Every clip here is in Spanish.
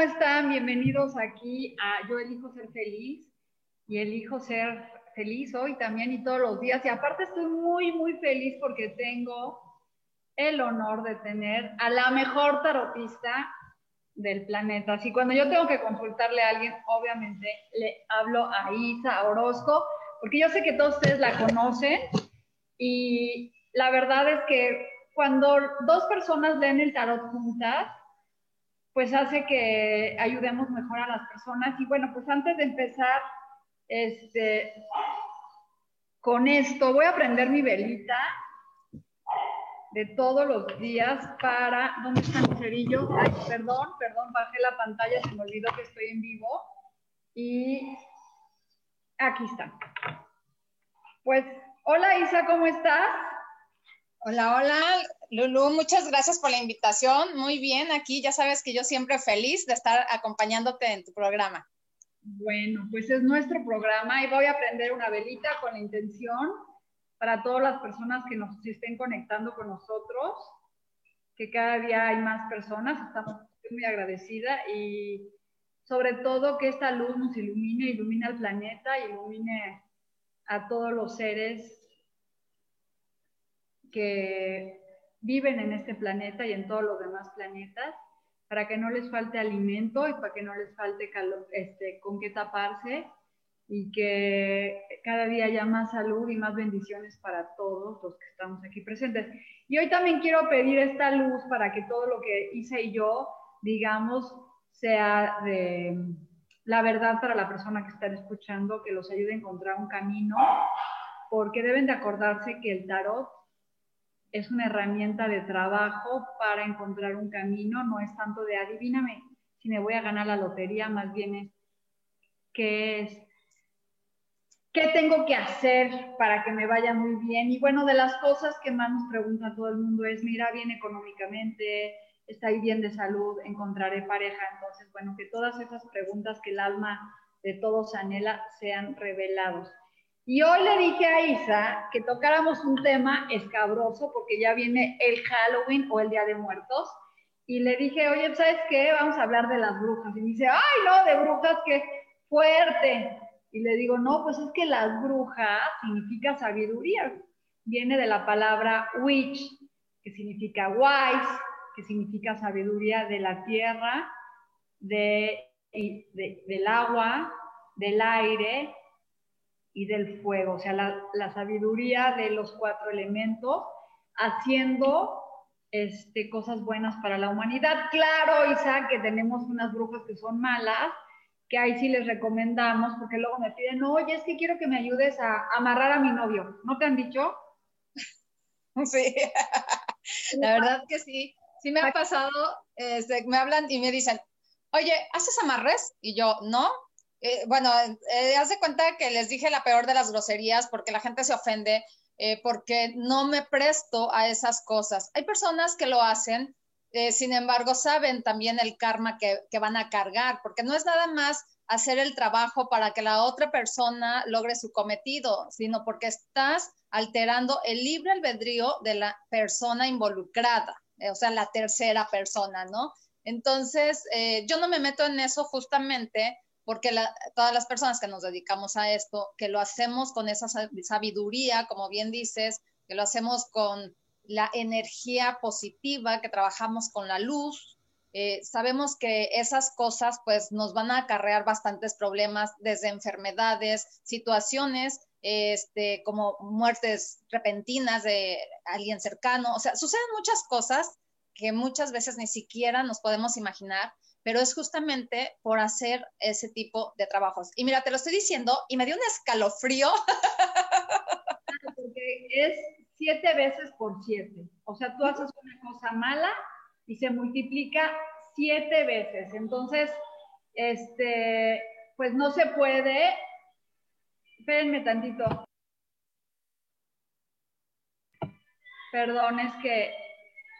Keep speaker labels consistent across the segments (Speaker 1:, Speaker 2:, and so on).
Speaker 1: ¿Cómo están? Bienvenidos aquí a Yo elijo ser feliz y elijo ser feliz hoy también y todos los días. Y aparte estoy muy, muy feliz porque tengo el honor de tener a la mejor tarotista del planeta. Así cuando yo tengo que consultarle a alguien, obviamente le hablo a Isa Orozco, porque yo sé que todos ustedes la conocen y la verdad es que cuando dos personas leen el tarot juntas, pues hace que ayudemos mejor a las personas. Y bueno, pues antes de empezar este, con esto, voy a prender mi velita de todos los días para... ¿Dónde está mi cerillo? Ay, perdón, perdón, bajé la pantalla, se me olvidó que estoy en vivo. Y aquí está. Pues, hola Isa, ¿cómo estás?
Speaker 2: Hola, hola, Lulu, muchas gracias por la invitación. Muy bien, aquí ya sabes que yo siempre feliz de estar acompañándote en tu programa.
Speaker 1: Bueno, pues es nuestro programa y voy a prender una velita con la intención para todas las personas que nos estén conectando con nosotros, que cada día hay más personas, estamos muy agradecida y sobre todo que esta luz nos ilumine, ilumine al planeta, ilumine a todos los seres que viven en este planeta y en todos los demás planetas, para que no les falte alimento y para que no les falte este, con qué taparse y que cada día haya más salud y más bendiciones para todos los que estamos aquí presentes. Y hoy también quiero pedir esta luz para que todo lo que hice y yo digamos sea de la verdad para la persona que está escuchando, que los ayude a encontrar un camino, porque deben de acordarse que el tarot es una herramienta de trabajo para encontrar un camino, no es tanto de adivíname si me voy a ganar la lotería, más bien es qué es, qué tengo que hacer para que me vaya muy bien. Y bueno, de las cosas que más nos pregunta todo el mundo es, mira bien económicamente, está bien de salud, encontraré pareja. Entonces, bueno, que todas esas preguntas que el alma de todos anhela sean revelados. Y hoy le dije a Isa que tocáramos un tema escabroso porque ya viene el Halloween o el Día de Muertos. Y le dije, oye, ¿sabes qué? Vamos a hablar de las brujas. Y me dice, ay, no, de brujas, qué fuerte. Y le digo, no, pues es que las brujas significa sabiduría. Viene de la palabra witch, que significa wise, que significa sabiduría de la tierra, de, del agua, del aire y del fuego, o sea, la, sabiduría de los cuatro elementos, haciendo este, cosas buenas para la humanidad. Claro, Isa, que tenemos unas brujas que son malas, que ahí sí les recomendamos, porque luego me piden, oye, es que quiero que me ayudes a amarrar a mi novio. ¿No te han dicho?
Speaker 2: Sí, la verdad que sí. Sí me ha pasado, este, me hablan y me dicen, oye, ¿haces amarres? Y yo, no, eh, bueno, eh, haz de cuenta que les dije la peor de las groserías porque la gente se ofende eh, porque no me presto a esas cosas. Hay personas que lo hacen, sin embargo, saben también el karma que, que van a cargar, porque no es nada más hacer el trabajo para que la otra persona logre su cometido, sino porque estás alterando el libre albedrío de la persona involucrada, o sea, la tercera persona, ¿no? Entonces, yo no me meto en eso justamente porque todas las personas que nos dedicamos a esto, que lo hacemos con esa sabiduría, como bien dices, que lo hacemos con la energía positiva, que trabajamos con la luz, eh, sabemos que esas cosas pues nos van a acarrear bastantes problemas desde enfermedades, situaciones este, como muertes repentinas de alguien cercano, o sea, suceden muchas cosas que muchas veces ni siquiera nos podemos imaginar, pero es justamente por hacer ese tipo de trabajos. Y mira, te lo estoy diciendo y me dio un escalofrío.
Speaker 1: Porque es siete veces por siete. O sea, tú haces una cosa mala y se multiplica siete veces. Entonces, este, pues no se puede. Espérenme tantito. Perdón, es que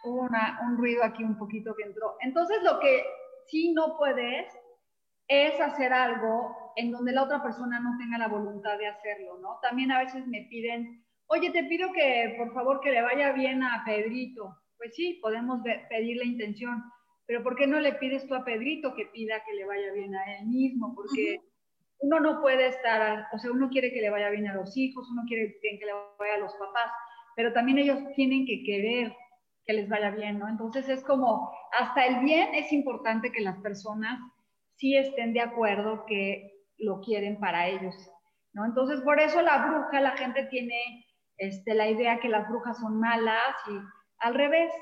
Speaker 1: hubo un ruido aquí un poquito que entró. Entonces, lo que sí no puedes es hacer algo en donde la otra persona no tenga la voluntad de hacerlo, ¿no? También a veces me piden, oye, te pido que por favor que le vaya bien a Pedrito. Pues sí, podemos pedir la intención, pero ¿por qué no le pides tú a Pedrito que pida que le vaya bien a él mismo? Porque uno no puede estar, o sea, uno quiere que le vaya bien a los hijos, uno quiere que le vaya a los papás, pero también ellos tienen que querer que les vaya bien, ¿no? Entonces es como, hasta el bien es importante que las personas sí estén de acuerdo que lo quieren para ellos, ¿no? Entonces por eso la bruja, la gente tiene este, la idea que las brujas son malas y al revés,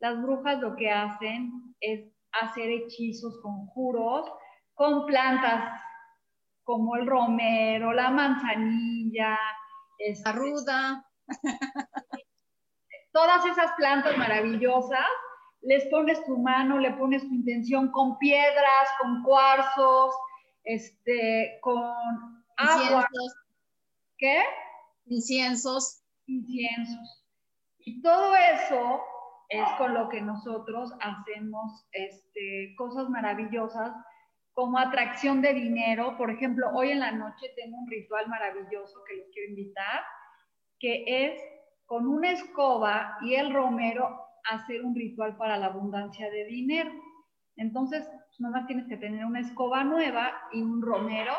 Speaker 1: las brujas lo que hacen es hacer hechizos, conjuros con plantas como el romero, la manzanilla,
Speaker 2: este, la ruda.
Speaker 1: Todas esas plantas maravillosas, les pones tu mano, le pones tu intención con piedras, con cuarzos, este, con agua. ¿Qué?
Speaker 2: Inciensos.
Speaker 1: Inciensos. Y todo eso es con lo que nosotros hacemos este, cosas maravillosas como atracción de dinero. Por ejemplo, hoy en la noche tengo un ritual maravilloso que les quiero invitar, que es con una escoba y el romero hacer un ritual para la abundancia de dinero. Entonces, pues, nomás tienes que tener una escoba nueva y un romero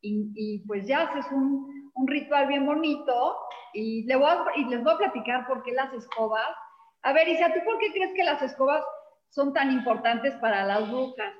Speaker 1: y, pues ya haces un, ritual bien bonito y les voy a platicar por qué las escobas a ver, Isa, ¿tú por qué crees que las escobas son tan importantes para las brujas?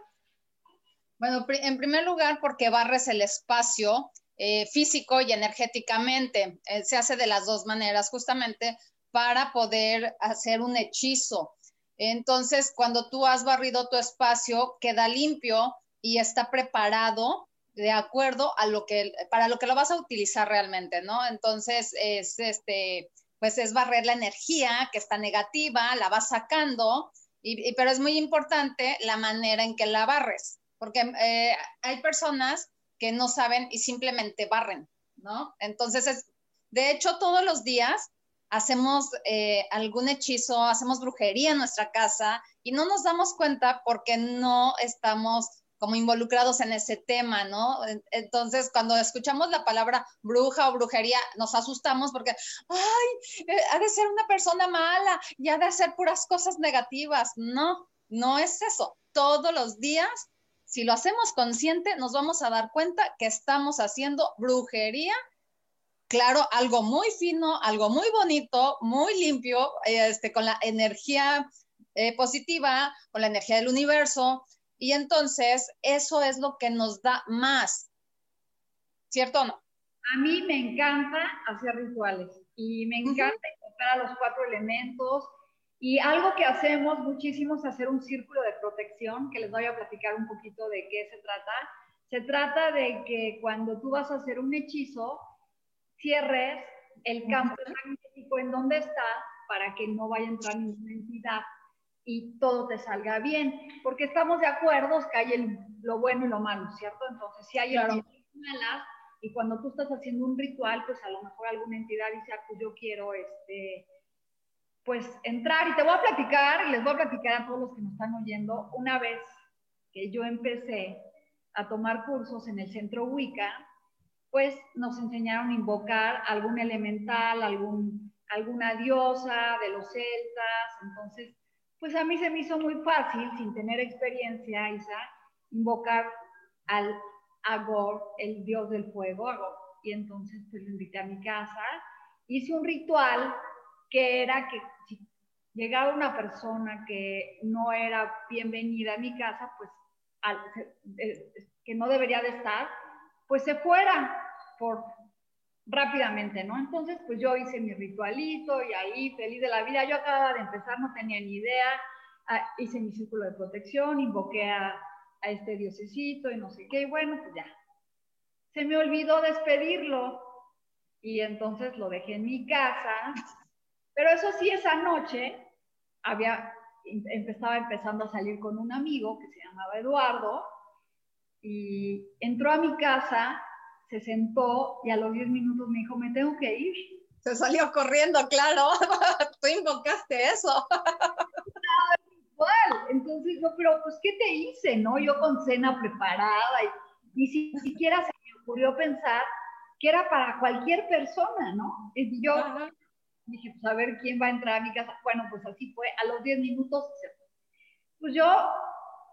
Speaker 2: Bueno, en primer lugar, porque barres el espacio eh, físico y energéticamente. Eh, se hace de las dos maneras, justamente para poder hacer un hechizo. Entonces, cuando tú has barrido tu espacio, queda limpio y está preparado de acuerdo a lo que, para lo que lo vas a utilizar realmente, ¿no? Entonces, es este, pues es barrer la energía que está negativa, la vas sacando, y, pero es muy importante la manera en que la barres, porque eh, hay personas que no saben y simplemente barren, ¿no? Entonces, es, de hecho, todos los días hacemos eh, algún hechizo, hacemos brujería en nuestra casa y no nos damos cuenta porque no estamos como involucrados en ese tema, ¿no? Entonces, cuando escuchamos la palabra bruja o brujería, nos asustamos porque, ay, eh, ha de ser una persona mala y ha de hacer puras cosas negativas. No, no es eso. Todos los días, si lo hacemos consciente, nos vamos a dar cuenta que estamos haciendo brujería. Claro, algo muy fino, algo muy bonito, muy limpio, este, con la energía eh, positiva, con la energía del universo, y entonces eso es lo que nos da más. ¿Cierto o no?
Speaker 1: A mí me encanta hacer rituales y me encanta encontrar a los cuatro elementos. Y algo que hacemos muchísimo es hacer un círculo de protección, que les voy a platicar un poquito de qué se trata. Se trata de que cuando tú vas a hacer un hechizo, cierres el campo magnético en donde está para que no vaya a entrar ninguna entidad y todo te salga bien, porque estamos de acuerdo que hay lo bueno y lo malo, ¿cierto? Entonces, si hay claro. malas, y cuando tú estás haciendo un ritual, pues a lo mejor alguna entidad dice, ah, pues yo quiero, este, pues entrar, y te voy a platicar, les voy a platicar a todos los que nos están oyendo, una vez que yo empecé a tomar cursos en el centro Wicca, pues nos enseñaron a invocar algún elemental, algún, alguna diosa de los celtas, entonces pues a mí se me hizo muy fácil, sin tener experiencia, invocar al Agor, el dios del fuego, Y entonces pues lo invité a mi casa, hice un ritual que era que llegaba una persona que no era bienvenida a mi casa, pues que no debería de estar, pues se fuera por rápidamente, ¿no? Entonces, pues yo hice mi ritualito y ahí, feliz de la vida, yo acababa de empezar, no tenía ni idea, ah, hice mi círculo de protección, invoqué a, a este diosecito y no sé qué, y bueno, pues ya. Se me olvidó despedirlo y entonces lo dejé en mi casa, pero eso sí, esa noche había, estaba empezando a salir con un amigo que se llamaba Eduardo y entró a mi casa se sentó y a los 10 minutos me dijo, me tengo que ir.
Speaker 2: Se salió corriendo, claro. Tú invocaste eso.
Speaker 1: Entonces, yo, pero pues, ¿qué te hice? ¿No? Yo con cena preparada y ni siquiera se me ocurrió pensar que era para cualquier persona, ¿no? Y yo dije, pues a ver quién va a entrar a mi casa. Bueno, pues así fue. A los 10 minutos Pues yo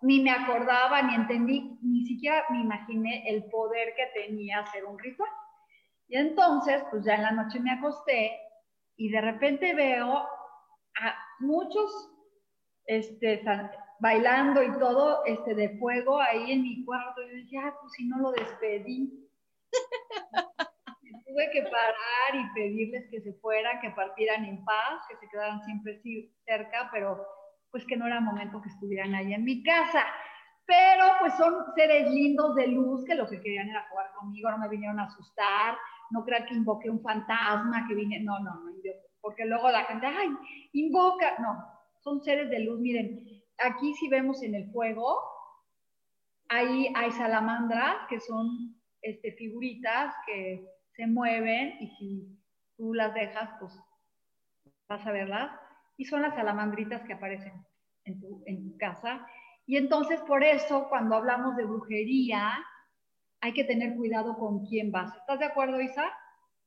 Speaker 1: ni me acordaba, ni entendí, ni siquiera me imaginé el poder que tenía hacer un ritual. Y entonces, pues ya en la noche me acosté y de repente veo a muchos este, bailando y todo este, de fuego ahí en mi cuarto. Y yo dije, ah, pues si no lo despedí. tuve que parar y pedirles que se fueran, que partieran en paz, que se quedaran siempre cerca, pero pues que no era momento que estuvieran ahí en mi casa. Pero pues son seres lindos de luz que lo que querían era jugar conmigo, no me vinieron a asustar, no crean que invoqué un fantasma, que vine, no, no, no, porque luego la gente, ay, invoca, no, son seres de luz, miren, aquí si vemos en el fuego, ahí hay salamandras que son este, figuritas que se mueven y si tú las dejas, pues vas a verlas y son las salamandritas que aparecen en tu, casa. Y entonces por eso cuando hablamos de brujería hay que tener cuidado con quién vas. ¿Estás de acuerdo, Isa?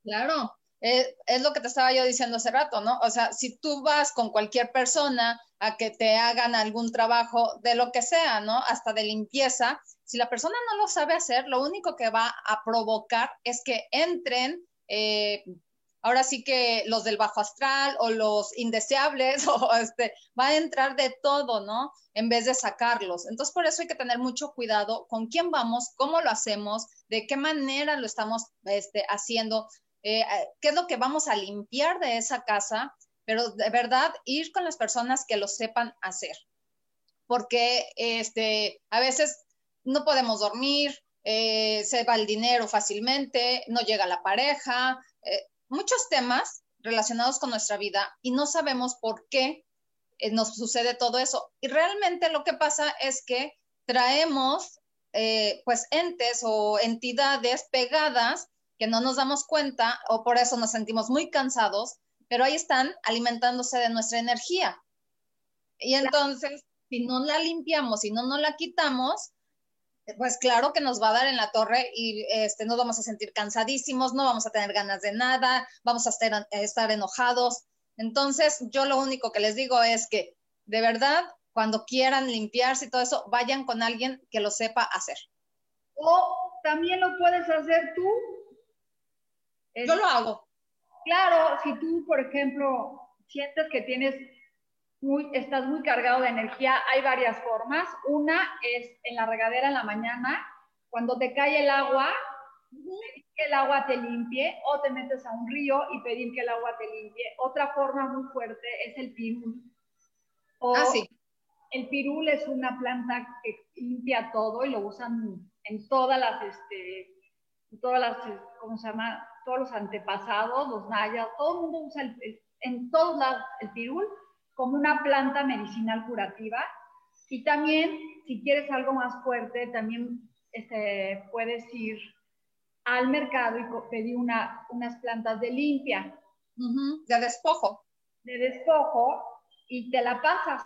Speaker 2: Claro, es, lo que te estaba yo diciendo hace rato, ¿no? O sea, si tú vas con cualquier persona a que te hagan algún trabajo de lo que sea, ¿no? Hasta de limpieza, si la persona no lo sabe hacer, lo único que va a provocar es que entren eh, ahora sí que los del bajo astral o los indeseables, o este, va a entrar de todo, ¿no? En vez de sacarlos. Entonces, por eso hay que tener mucho cuidado con quién vamos, cómo lo hacemos, de qué manera lo estamos este, haciendo, eh, eh, qué es lo que vamos a limpiar de esa casa, pero de verdad ir con las personas que lo sepan hacer. Porque este, a veces no podemos dormir, eh, se va el dinero fácilmente, no llega la pareja, muchos temas relacionados con nuestra vida y no sabemos por qué eh, nos sucede todo eso. Y realmente lo que pasa es que traemos eh, pues entes o entidades pegadas que no nos damos cuenta o por eso nos sentimos muy cansados, pero ahí están alimentándose de nuestra energía. Y entonces, si no la limpiamos, si no nos la quitamos, pues claro que nos va a dar en la torre y este, nos vamos a sentir cansadísimos, no vamos a tener ganas de nada, vamos a estar, estar enojados. Entonces, yo lo único que les digo es que, de verdad, cuando quieran limpiarse y todo eso, vayan con alguien que lo sepa hacer.
Speaker 1: O también lo puedes hacer tú.
Speaker 2: Yo lo hago.
Speaker 1: Claro, si tú, por ejemplo, sientes que tienes muy, estás muy cargado de energía, hay varias formas. Una es en la regadera en la mañana, cuando te cae el agua, pedir que el agua te limpie, o te metes a un río y pedir que el agua te limpie. Otra forma muy fuerte es el pirul.
Speaker 2: ah, sí.
Speaker 1: El pirul es una planta que limpia todo y lo usan en todas las, este, todas las, ¿cómo se llama? Todos los antepasados, los mayas, todo el mundo usa el, en todos lados el pirul como una planta medicinal curativa. Y también, si quieres algo más fuerte, también este, puedes ir al mercado y pedir una, unas plantas de limpia.
Speaker 2: De despojo.
Speaker 1: De despojo y te la pasas,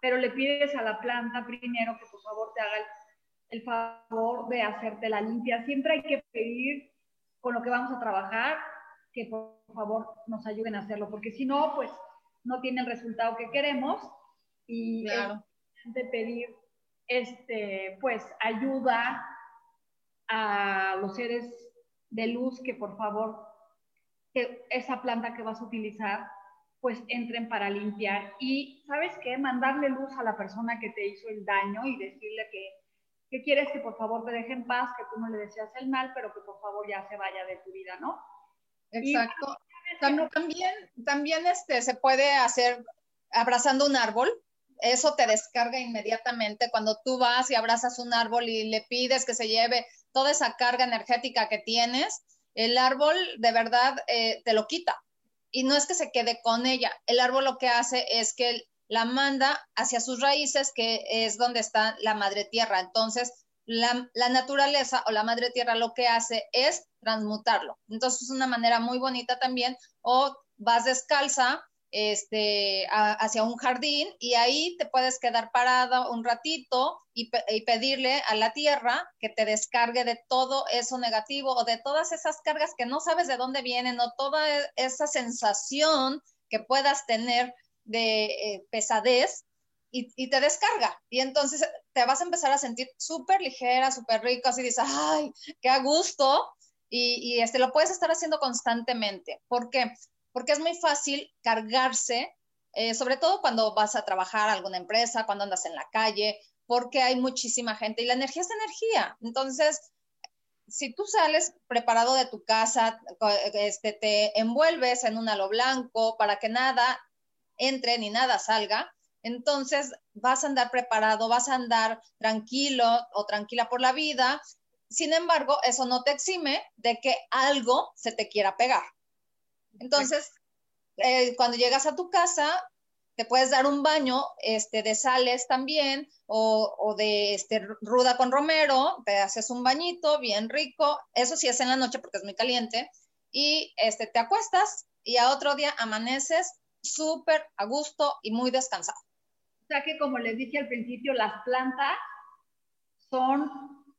Speaker 1: pero le pides a la planta primero que por favor te haga el, el favor de hacerte la limpia. Siempre hay que pedir con lo que vamos a trabajar que por favor nos ayuden a hacerlo, porque si no, pues no tiene el resultado que queremos y de pedir este, pues ayuda a los seres de luz que por favor que esa planta que vas a utilizar pues entren para limpiar. Y, ¿sabes qué? Mandarle luz a la persona que te hizo el daño y decirle que, que quieres que por favor te deje en paz, que tú no le deseas el mal, pero que por favor ya se vaya de tu vida, ¿no?
Speaker 2: Exacto. también, también este, se puede hacer abrazando un árbol. Eso te descarga inmediatamente cuando tú vas y abrazas un árbol y le pides que se lleve toda esa carga energética que tienes. El árbol de verdad eh, te lo quita y no es que se quede con ella. El árbol lo que hace es que la manda hacia sus raíces, que es donde está la madre tierra. Entonces, la, naturaleza o la madre tierra lo que hace es transmutarlo. Entonces, es una manera muy bonita también. O vas descalza este, hacia un jardín y ahí te puedes quedar parada un ratito y, pedirle a la tierra que te descargue de todo eso negativo o de todas esas cargas que no sabes de dónde vienen o toda e, esa sensación que puedas tener de eh, pesadez y, te descarga. Y entonces te vas a empezar a sentir súper ligera, súper rico, así dices, ay, qué a gusto. Y, y, este, lo puedes estar haciendo constantemente. ¿Por qué? porque es muy fácil cargarse, eh, sobre todo cuando vas a trabajar a alguna empresa, cuando andas en la calle, porque hay muchísima gente y la energía es energía. Entonces, si tú sales preparado de tu casa, este, te envuelves en un halo blanco para que nada entre ni nada salga, entonces vas a andar preparado, vas a andar tranquilo o tranquila por la vida. Sin embargo, eso no te exime de que algo se te quiera pegar. Entonces, eh, cuando llegas a tu casa, te puedes dar un baño este, de sales también o, de este, ruda con romero, te haces un bañito bien rico, eso sí es en la noche porque es muy caliente, y este, te acuestas y a otro día amaneces súper a gusto y muy descansado.
Speaker 1: O sea que como les dije al principio, las plantas son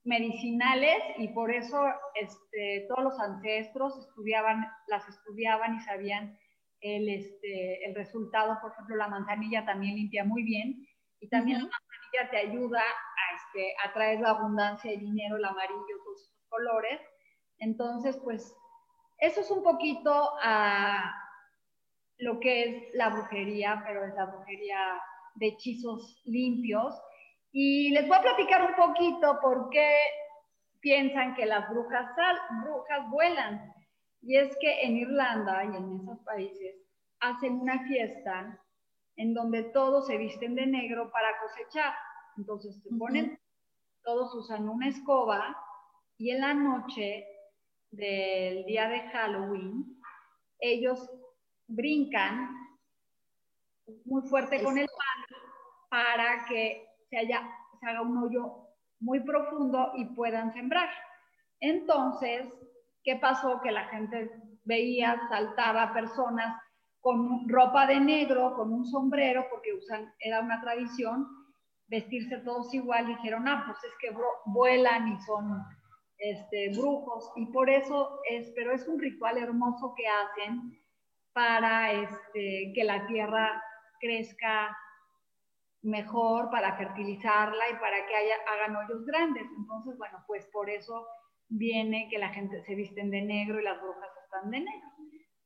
Speaker 1: medicinales y por eso este, todos los ancestros estudiaban, las estudiaban y sabían el, este, el resultado. Por ejemplo, la manzanilla también limpia muy bien y también la manzanilla te ayuda a, este, a traer la abundancia de dinero, el amarillo, todos esos colores. Entonces, pues eso es un poquito a lo que es la brujería, pero es la brujería de hechizos limpios y les voy a platicar un poquito por qué piensan que las brujas, brujas vuelan. Y es que en Irlanda y en esos países hacen una fiesta en donde todos se visten de negro para cosechar. Entonces se ponen, todos usan una escoba y en la noche del día de Halloween ellos brincan muy fuerte con el palo para que se, haga un hoyo muy profundo y puedan sembrar. Entonces, ¿qué pasó? Que la gente veía, saltaba personas con ropa de negro, con un sombrero, porque usan, era una tradición, vestirse todos igual, dijeron, ah, pues es que vuelan y son este, brujos, y por eso es, pero es un ritual hermoso que hacen para este, que la tierra crezca mejor para fertilizarla y para que haya, hagan hoyos grandes. Entonces, bueno, pues por eso viene que la gente se visten de negro y las brujas están de negro.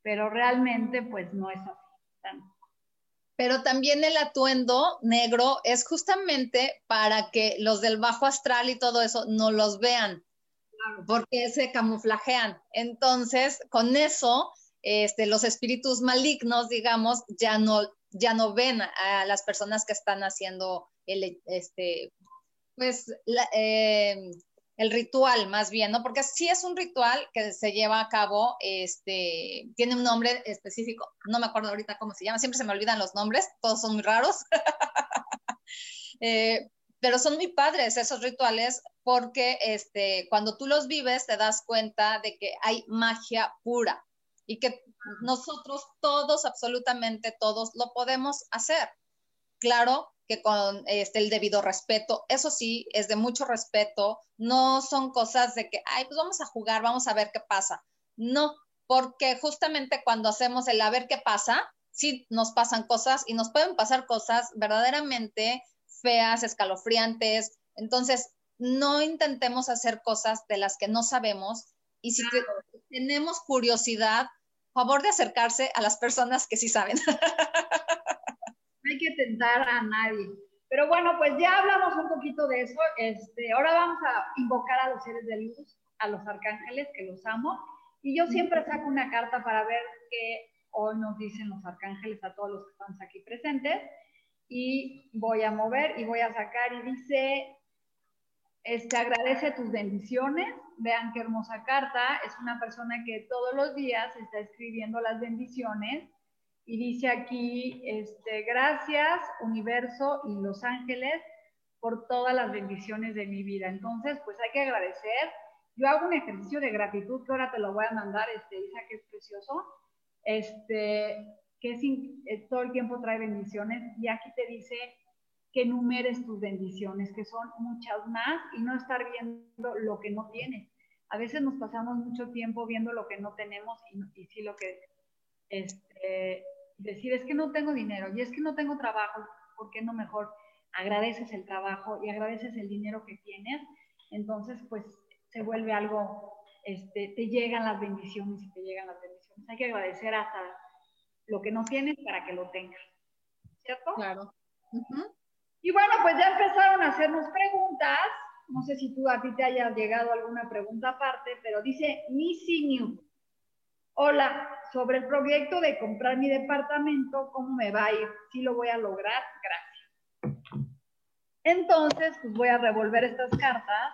Speaker 1: Pero realmente, pues no es así.
Speaker 2: Pero también el atuendo negro es justamente para que los del bajo astral y todo eso no los vean, porque se camuflajean. Entonces, con eso, este, los espíritus malignos, digamos, ya no ya no ven a las personas que están haciendo el, este, pues, eh, el ritual más bien, ¿no? Porque sí es un ritual que se lleva a cabo, este, tiene un nombre específico, no me acuerdo ahorita cómo se llama, siempre se me olvidan los nombres, todos son muy raros, eh, pero son muy padres esos rituales porque este, cuando tú los vives te das cuenta de que hay magia pura y que nosotros todos, absolutamente todos, lo podemos hacer. Claro que con este, el debido respeto, eso sí, es de mucho respeto, no son cosas de que, ay, pues vamos a jugar, vamos a ver qué pasa. No, porque justamente cuando hacemos el a ver qué pasa, sí nos pasan cosas y nos pueden pasar cosas verdaderamente feas, escalofriantes. Entonces, no intentemos hacer cosas de las que no sabemos y si tenemos curiosidad, favor de acercarse a las personas que sí saben.
Speaker 1: No hay que tentar a nadie. Pero bueno, pues ya hablamos un poquito de eso. Este, ahora vamos a invocar a los seres de luz, a los arcángeles, que los amo. Y yo siempre saco una carta para ver qué hoy nos dicen los arcángeles a todos los que estamos aquí presentes. Y voy a mover y voy a sacar y dice, este, agradece tus bendiciones. Vean qué hermosa carta. Es una persona que todos los días está escribiendo las bendiciones y dice aquí, este, gracias universo y los ángeles por todas las bendiciones de mi vida. Entonces, pues hay que agradecer. Yo hago un ejercicio de gratitud que ahora te lo voy a mandar, este, Isa, que es precioso, este, que eh, todo el tiempo trae bendiciones y aquí te dice que enumeres tus bendiciones, que son muchas más y no estar viendo lo que no tienes. A veces nos pasamos mucho tiempo viendo lo que no tenemos y, y sí lo que este, decir, es que no tengo dinero y es que no tengo trabajo, ¿por qué no mejor agradeces el trabajo y agradeces el dinero que tienes? Entonces, pues se vuelve algo, este, te llegan las bendiciones y te llegan las bendiciones. Hay que agradecer hasta lo que no tienes para que lo tengas, ¿cierto?
Speaker 2: Claro.
Speaker 1: Y bueno, pues ya empezaron a hacernos preguntas. No sé si tú a ti te haya llegado alguna pregunta aparte, pero dice Missy New. Hola, sobre el proyecto de comprar mi departamento, ¿cómo me va a ir? ¿Sí lo voy a lograr? Gracias. Entonces, pues voy a revolver estas cartas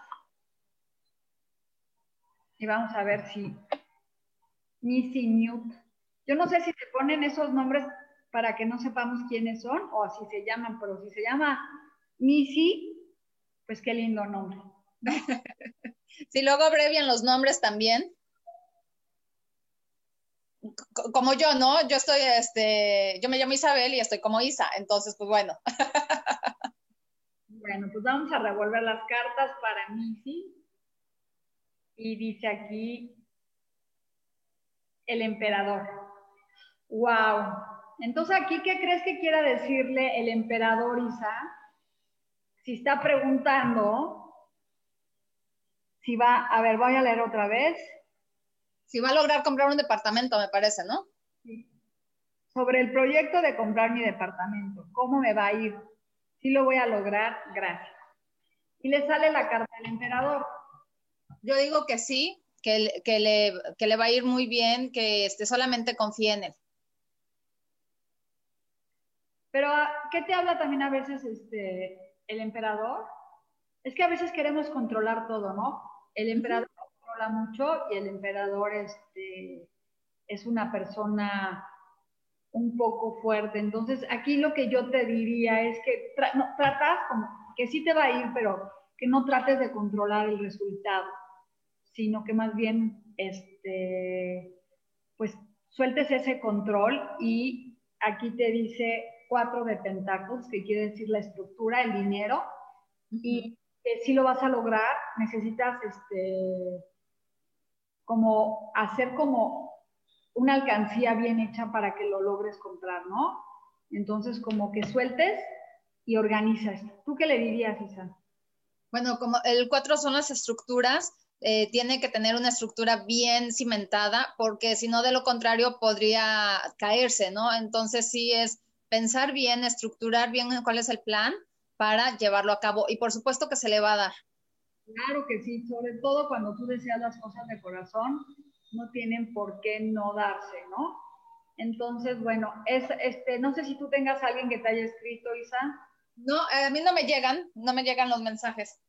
Speaker 1: y vamos a ver si Missy Newt. Yo no sé si se ponen esos nombres para que no sepamos quiénes son o así se llaman, pero si se llama Missy, pues qué lindo nombre.
Speaker 2: si luego abrevian los nombres también como yo, ¿no? Yo estoy, este, yo me llamo Isabel y estoy como Isa, entonces, pues bueno.
Speaker 1: Bueno, pues vamos a revolver las cartas para Missy. Y dice aquí el emperador. Wow. Entonces aquí, ¿qué crees que quiera decirle el emperador Isa? Si está preguntando, si va, a ver, voy a leer otra vez
Speaker 2: si va a lograr comprar un departamento, me parece, ¿no? Sí.
Speaker 1: Sobre el proyecto de comprar mi departamento, ¿cómo me va a ir? Si lo voy a lograr, gracias. Y le sale la carta del emperador.
Speaker 2: Yo digo que sí, que, que, le, que le va a ir muy bien, que este, solamente confíe en él.
Speaker 1: Pero, ¿qué te habla también a veces este, el emperador? Es que a veces queremos controlar todo, ¿no? El emperador mucho y el emperador este, es una persona un poco fuerte. Entonces, aquí lo que yo te diría es que no, tratas como que sí te va a ir, pero que no trates de controlar el resultado, sino que más bien, este, pues, sueltes ese control y aquí te dice cuatro de pentáculos, que quiere decir la estructura, el dinero, y que si lo vas a lograr, necesitas este, como hacer como una alcancía bien hecha para que lo logres comprar, ¿no? Entonces, como que sueltes y organizas. ¿Tú qué le dirías, Isa?
Speaker 2: Bueno, como el cuatro son las estructuras, eh, tiene que tener una estructura bien cimentada, porque si no, de lo contrario, podría caerse, ¿no? Entonces, sí es pensar bien, estructurar bien cuál es el plan para llevarlo a cabo. Y por supuesto que se le va a dar.
Speaker 1: Claro que sí, sobre todo cuando tú deseas las cosas de corazón, no tienen por qué no darse, ¿no? Entonces, bueno, es, este, no sé si tú tengas alguien que te haya escrito, Isa.
Speaker 2: No, eh, a mí no me llegan, no me llegan los mensajes.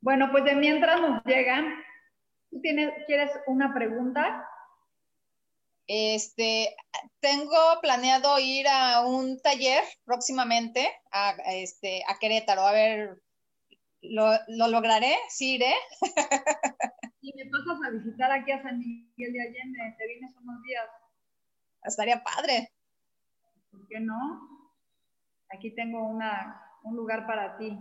Speaker 1: Bueno, pues de mientras nos llegan, ¿tú tienes, quieres una pregunta?
Speaker 2: Este, tengo planeado ir a un taller próximamente a, este, a Querétaro, a ver ¿Lo, lograré? ¿Sí iré?
Speaker 1: y me pasas a visitar aquí a San Miguel de Allende, te vienes unos días.
Speaker 2: Estaría padre.
Speaker 1: ¿Por qué no? Aquí tengo una, un lugar para ti.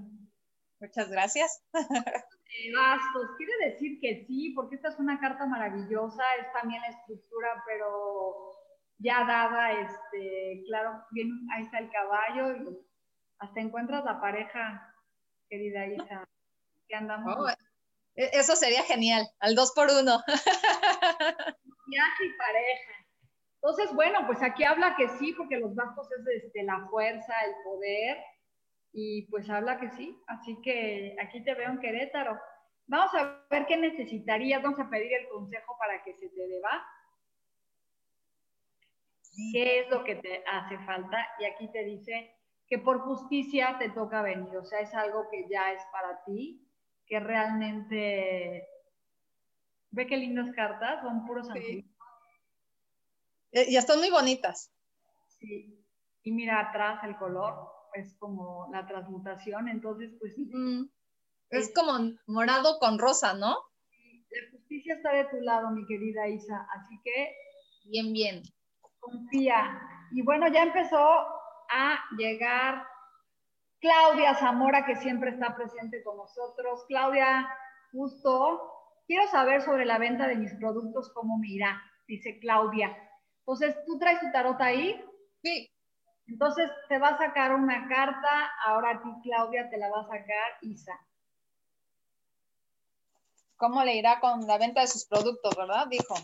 Speaker 2: Muchas gracias.
Speaker 1: Bastos, quiere decir que sí, porque esta es una carta maravillosa, es también la estructura, pero ya dada, este, claro, bien, ahí está el caballo y hasta encuentras la pareja querida Isa. ¿Qué andamos?
Speaker 2: Oh, e-, eso sería genial, al dos por uno.
Speaker 1: viaje y pareja. Entonces, bueno, pues aquí habla que sí, porque los bastos es este, la fuerza, el poder, y pues habla que sí. Así que aquí te veo en Querétaro. Vamos a ver qué necesitarías, vamos a pedir el consejo para que se te deba. ¿Qué es lo que te hace falta? Y aquí te dice que por justicia te toca venir, o sea, es algo que ya es para ti, que realmente... Ve qué lindas cartas, son puros sí.
Speaker 2: Eh, ya están muy bonitas.
Speaker 1: Sí, y mira atrás el color, es como la transmutación, entonces pues...
Speaker 2: Es, como morado con rosa, ¿no?
Speaker 1: La justicia está de tu lado, mi querida Isa, así que...
Speaker 2: Bien, bien.
Speaker 1: Confía. Y bueno, ya empezó a llegar Claudia Zamora, que siempre está presente con nosotros. Claudia, justo, quiero saber sobre la venta de mis productos, cómo me irá, dice Claudia. Entonces, ¿tú traes tu tarot ahí?
Speaker 2: Sí.
Speaker 1: Entonces, te va a sacar una carta, ahora a ti, Claudia, te la va a sacar Isa.
Speaker 2: ¿Cómo le irá con la venta de sus productos, verdad? Dijo.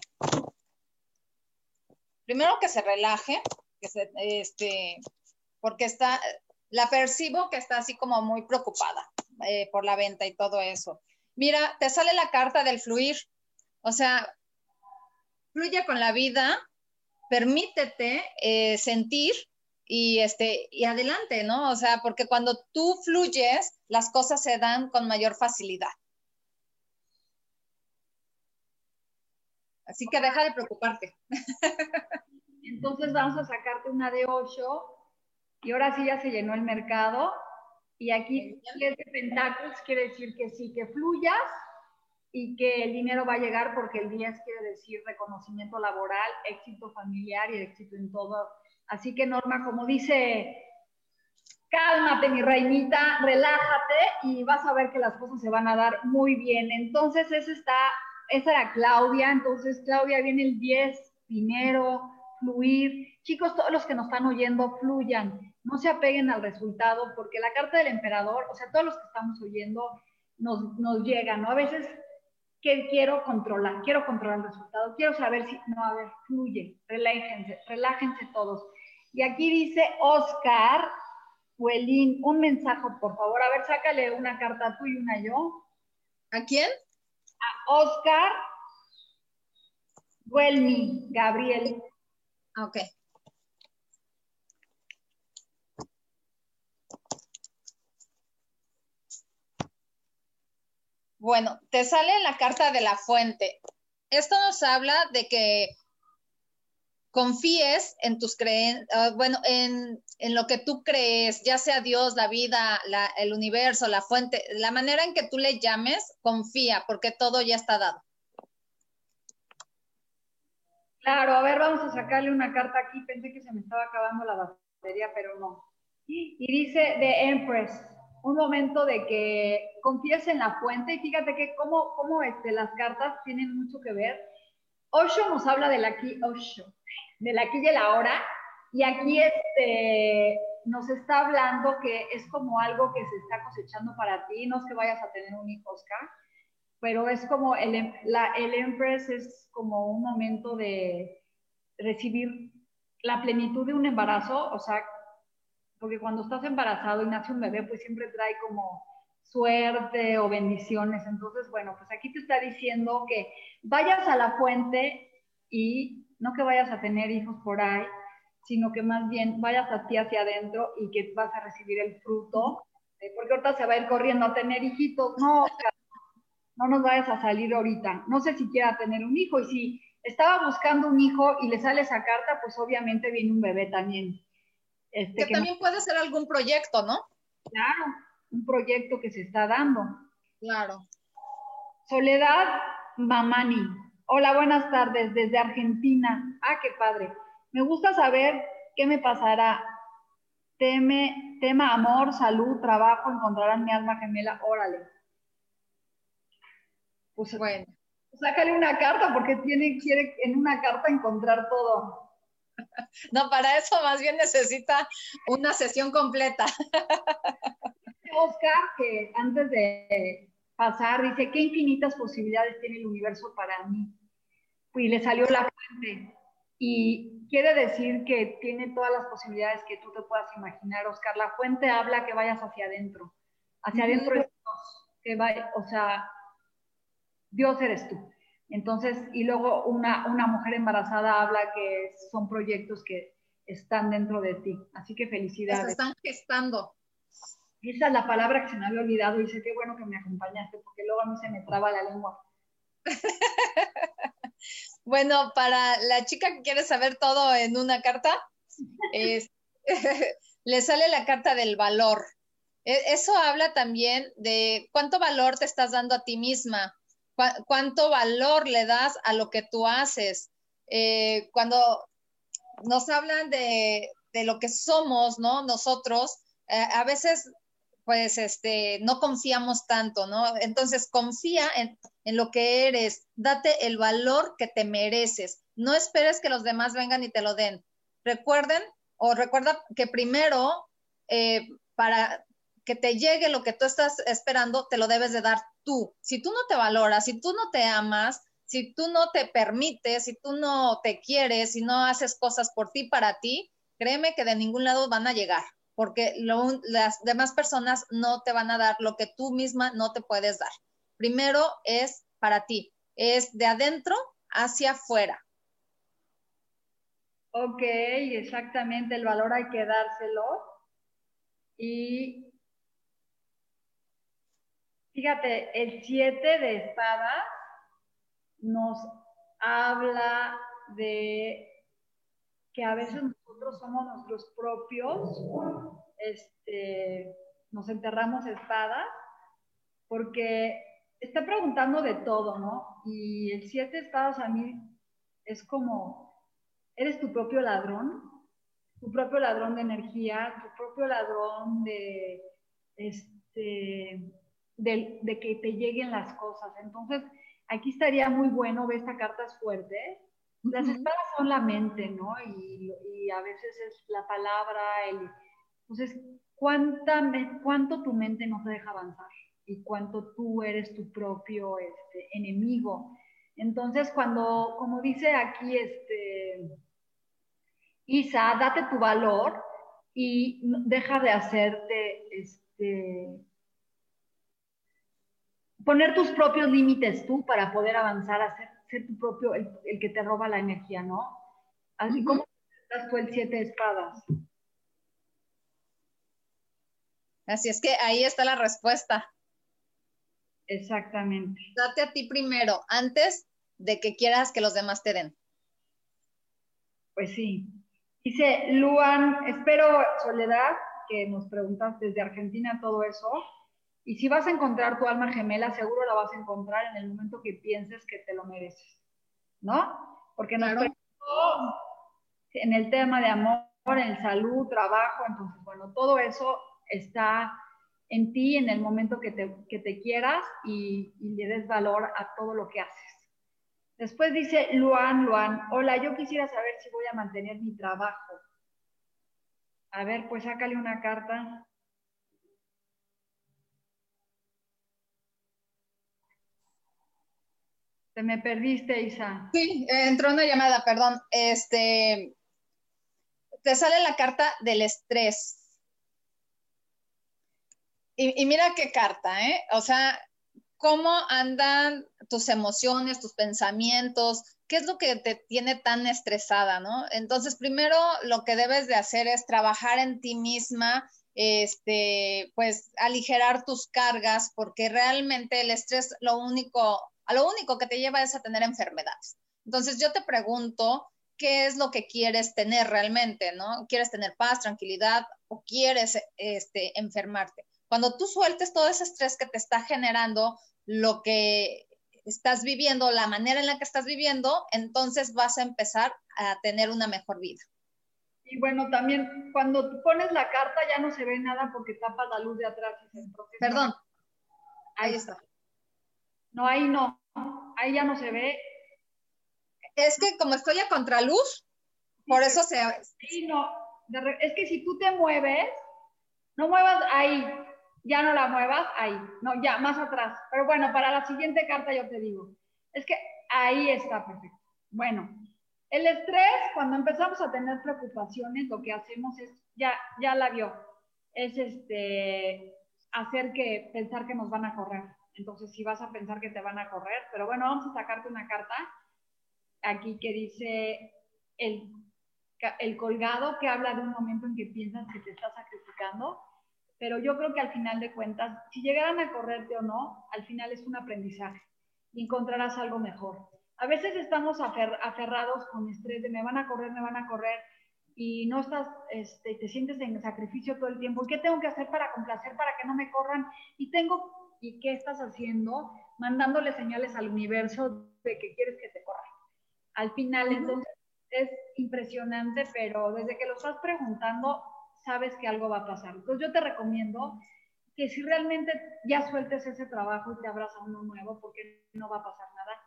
Speaker 2: Primero que se relaje, que se, este, porque está, la percibo que está así como muy preocupada eh, por la venta y todo eso. Mira, te sale la carta del fluir, o sea, fluye con la vida, permítete eh, sentir y, este, y adelante, ¿no? O sea, porque cuando tú fluyes, las cosas se dan con mayor facilidad. Así que deja de preocuparte.
Speaker 1: Entonces vamos a sacarte una de 8 y ahora sí ya se llenó el mercado. Y aquí 10 de pentáculos quiere decir que sí, que fluyas y que el dinero va a llegar porque el 10 quiere decir reconocimiento laboral, éxito familiar y éxito en todo. Así que Norma, como dice, cálmate mi reinita, relájate y vas a ver que las cosas se van a dar muy bien. Entonces, esa está, esa era Claudia, entonces Claudia viene el 10, dinero, fluir. Chicos, todos los que nos están oyendo, fluyan, no se apeguen al resultado porque la carta del emperador, o sea, todos los que estamos oyendo, nos, nos llega, ¿no? A veces que quiero controlar, quiero controlar el resultado, quiero saber si, no, a ver, fluye, relájense, relájense todos. Y aquí dice Oscar Huelín, un mensaje, por favor, a ver, sácale una carta tú y una yo.
Speaker 2: ¿A quién?
Speaker 1: A Oscar Huelmi, Gabriel.
Speaker 2: Ok. Bueno, te sale la carta de la fuente. Esto nos habla de que confíes en tus creencias, ah, bueno, en, lo que tú crees, ya sea Dios, la vida, el universo, la fuente, la manera en que tú le llames, confía, porque todo ya está dado.
Speaker 1: Claro, a ver, vamos a sacarle una carta aquí. Pensé que se me estaba acabando la batería, pero no. Y dice The Empress un momento de que confíes en la fuente. Y fíjate que cómo, cómo este, las cartas tienen mucho que ver. Osho nos habla del aquí, Osho, del aquí y el ahora, y aquí este, nos está hablando que es como algo que se está cosechando para ti, no es que vayas a tener un hijo, Oscar, pero es como el, la, el Empress es como un momento de recibir la plenitud de un embarazo, o sea, porque cuando estás embarazado y nace un bebé, pues siempre trae como suerte o bendiciones. Entonces, bueno, pues aquí te está diciendo que vayas a la fuente y no que vayas a tener hijos por ahí, sino que más bien vayas a ti hacia adentro y que vas a recibir el fruto, eh, porque ahorita se va a ir corriendo a tener hijitos. No, no nos vayas a salir ahorita. No sé si quiera tener un hijo y si estaba buscando un hijo y le sale esa carta, pues obviamente viene un bebé también.
Speaker 2: Este, que, también puede ser algún proyecto, ¿no?
Speaker 1: Claro, un proyecto que se está dando.
Speaker 2: Claro.
Speaker 1: Soledad Mamani. Hola, buenas tardes desde Argentina. Ah, qué padre. Me gusta saber qué me pasará. Teme, tema amor, salud, trabajo, encontrarán mi alma gemela. Órale. Pues bueno. Sácale una carta porque tiene, quiere en una carta encontrar todo.
Speaker 2: No, para eso más bien necesita una sesión completa.
Speaker 1: Oscar, que antes de pasar, dice, ¿qué infinitas posibilidades tiene el universo para mí? y le salió la fuente. Y quiere decir que tiene todas las posibilidades que tú te puedas imaginar, Oscar. La fuente habla que vayas hacia adentro. Hacia adentro es Dios, que vaya, o sea, Dios eres tú. Entonces, y luego una, una mujer embarazada habla que son proyectos que están dentro de ti. Así que felicidades. Se
Speaker 2: están gestando.
Speaker 1: Esa es la palabra que se me había olvidado y sé qué bueno que me acompañaste, porque luego a mí se me traba la lengua.
Speaker 2: bueno, para la chica que quiere saber todo en una carta, le sale la carta del valor. E, eso habla también de cuánto valor te estás dando a ti misma, cuánto valor le das a lo que tú haces. Eh, cuando nos hablan de, lo que somos, ¿no? Nosotros, eh, a veces, pues, este, no confiamos tanto, ¿no? Entonces, confía en, lo que eres, date el valor que te mereces. No esperes que los demás vengan y te lo den. Recuerden, o recuerda que primero, eh, para que te llegue lo que tú estás esperando, te lo debes de dar tú. Si tú no te valoras, si tú no te amas, si tú no te permites, si tú no te quieres, si no haces cosas por ti, para ti, créeme que de ningún lado van a llegar, porque las demás personas no te van a dar lo que tú misma no te puedes dar. Primero es para ti, es de adentro hacia afuera.
Speaker 1: Ok, exactamente, el valor hay que dárselo. Y fíjate, el 7 de espadas nos habla de que a veces nosotros somos nuestros propios, este, nos enterramos espadas, porque está preguntando de todo, ¿no? Y el siete espadas a mí es como, eres tu propio ladrón, tu propio ladrón de energía, tu propio ladrón de, este, de, de que te lleguen las cosas. Entonces, aquí estaría muy bueno, ver esta carta es fuerte. Las espadas son la mente, ¿no? Y, a veces es la palabra, el... Entonces, ¿cuánta, ¿cuánto tu mente no te deja avanzar? Y cuánto tú eres tu propio este, enemigo. Entonces, cuando, como dice aquí, este, Isa, date tu valor y deja de hacerte, este, poner tus propios límites tú para poder avanzar a ser, tu propio, el, que te roba la energía, ¿no? Así como estás tú el siete de espadas.
Speaker 2: Así es que ahí está la respuesta.
Speaker 1: Exactamente.
Speaker 2: Date a ti primero, antes de que quieras que los demás te den.
Speaker 1: Pues sí. Dice Luan, espero, Soledad, que nos preguntas desde Argentina todo eso. Y si vas a encontrar tu alma gemela, seguro la vas a encontrar en el momento que pienses que te lo mereces, ¿no? Porque nos en el tema de amor, en salud, trabajo, entonces, bueno, todo eso está en ti en el momento que te, quieras y, y, le des valor a todo lo que haces. Después dice Luan, Luan, hola, yo quisiera saber si voy a mantener mi trabajo. A ver, pues sácale una carta. Me perdiste, Isa.
Speaker 2: Sí, entró una llamada, perdón. Este, te sale la carta del estrés. Y, mira qué carta, ¿eh? O sea, cómo andan tus emociones, tus pensamientos, qué es lo que te tiene tan estresada, ¿no? Entonces, primero lo que debes de hacer es trabajar en ti misma, este, pues aligerar tus cargas, porque realmente el estrés lo único lo único que te lleva es a tener enfermedades. Entonces yo te pregunto, ¿qué es lo que quieres tener realmente, no? ¿Quieres tener paz, tranquilidad o quieres este, enfermarte? Cuando tú sueltes todo ese estrés que te está generando lo que estás viviendo, la manera en la que estás viviendo, entonces vas a empezar a tener una mejor vida.
Speaker 1: Y bueno, también cuando tú pones la carta ya no se ve nada porque tapa la luz de atrás.
Speaker 2: Perdón. Ahí está.
Speaker 1: No, ahí no ahí ya no se ve.
Speaker 2: Es que como estoy a contraluz, por eso se...
Speaker 1: Sí, no, es que si tú te mueves, no muevas ahí, ya no la muevas ahí, no, ya, más atrás. Pero bueno, para la siguiente carta yo te digo, es que ahí está perfecto. Bueno, el estrés, cuando empezamos a tener preocupaciones, lo que hacemos es, ya, ya la vio, es este, hacer que, pensar que nos van a correr. Entonces, si vas a pensar que te van a correr, pero bueno, vamos a sacarte una carta aquí que dice el, el colgado, que habla de un momento en que piensas que te estás sacrificando, pero yo creo que al final de cuentas, si llegaran a correrte o no, al final es un aprendizaje y encontrarás algo mejor. A veces estamos aferrados con estrés de me van a correr, me van a correr, y no estás, este, te sientes en sacrificio todo el tiempo. ¿Qué tengo que hacer para complacer, para que no me corran? Y tengo, ¿y qué estás haciendo? Mandándole señales al universo de que quieres que te corran. Al final, entonces, es impresionante, pero desde que lo estás preguntando, sabes que algo va a pasar. Entonces, yo te recomiendo que si realmente ya sueltes ese trabajo y te abras a uno nuevo, porque no va a pasar nada,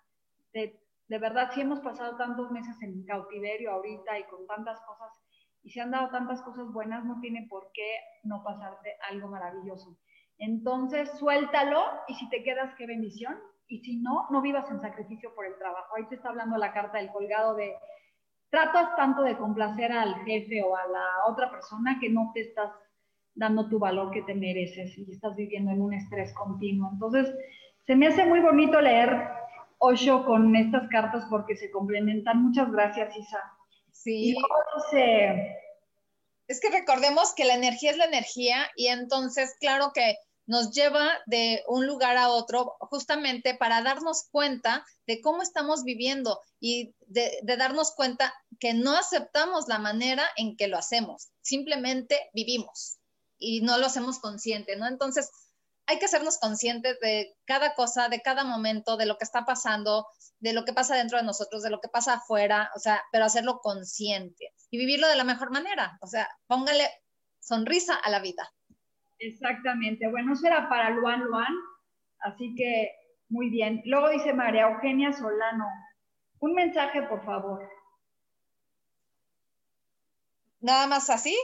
Speaker 1: te, de verdad, si hemos pasado tantos meses en cautiverio ahorita y con tantas cosas, y se han dado tantas cosas buenas, no tiene por qué no pasarte algo maravilloso. Entonces, suéltalo y si te quedas, qué bendición. Y si no, no vivas en sacrificio por el trabajo. Ahí te está hablando la carta del colgado de, tratas tanto de complacer al jefe o a la otra persona que no te estás dando tu valor que te mereces y estás viviendo en un estrés continuo. Entonces, se me hace muy bonito leer Osho con estas cartas porque se complementan. Muchas gracias, Isa.
Speaker 2: Sí. Es que recordemos que la energía es la energía y entonces, claro que nos lleva de un lugar a otro justamente para darnos cuenta de cómo estamos viviendo y de, darnos cuenta que no aceptamos la manera en que lo hacemos, simplemente vivimos y no lo hacemos consciente, ¿no? Entonces, hay que hacernos conscientes de cada cosa, de cada momento, de lo que está pasando, de lo que pasa dentro de nosotros, de lo que pasa afuera, o sea, pero hacerlo consciente y vivirlo de la mejor manera. O sea, póngale sonrisa a la vida.
Speaker 1: Exactamente. Bueno, eso era para Luan Luan, así que muy bien. Luego dice María Eugenia Solano, un mensaje, por favor.
Speaker 2: Nada más así.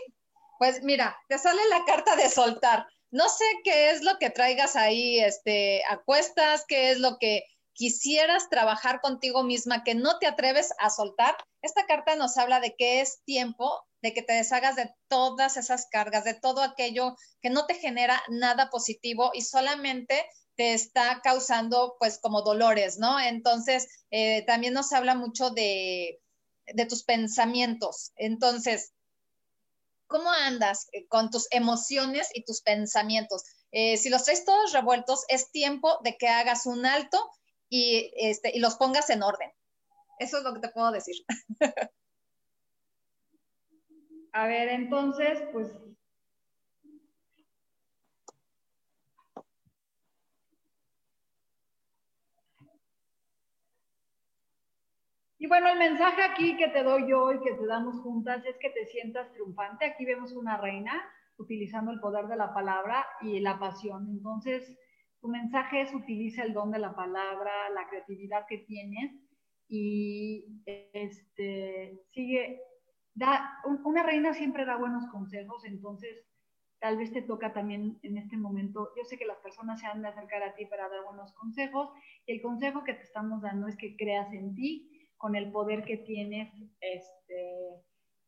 Speaker 2: Pues mira, te sale la carta de soltar no sé qué es lo que traigas ahí, este, a cuestas, qué es lo que quisieras trabajar contigo misma, que no te atreves a soltar. Esta carta nos habla de que es tiempo de que te deshagas de todas esas cargas, de todo aquello que no te genera nada positivo y solamente te está causando pues como dolores, ¿no? Entonces, eh, también nos habla mucho de, de tus pensamientos. Entonces, ¿Cómo andas eh, con tus emociones y tus pensamientos? Eh, si los traes todos revueltos, es tiempo de que hagas un alto y, este, y los pongas en orden. Eso es lo que te puedo decir.
Speaker 1: A ver, entonces, pues Y bueno, el mensaje aquí que te doy yo y que te damos juntas es que te sientas triunfante. Aquí vemos una reina utilizando el poder de la palabra y la pasión. Entonces, tu mensaje es utiliza el don de la palabra, la creatividad que tienes y este, sigue. Da, una reina siempre da buenos consejos, entonces tal vez te toca también en este momento, yo sé que las personas se han de acercar a ti para dar buenos consejos y el consejo que te estamos dando es que creas en ti, con el poder que tienes, este,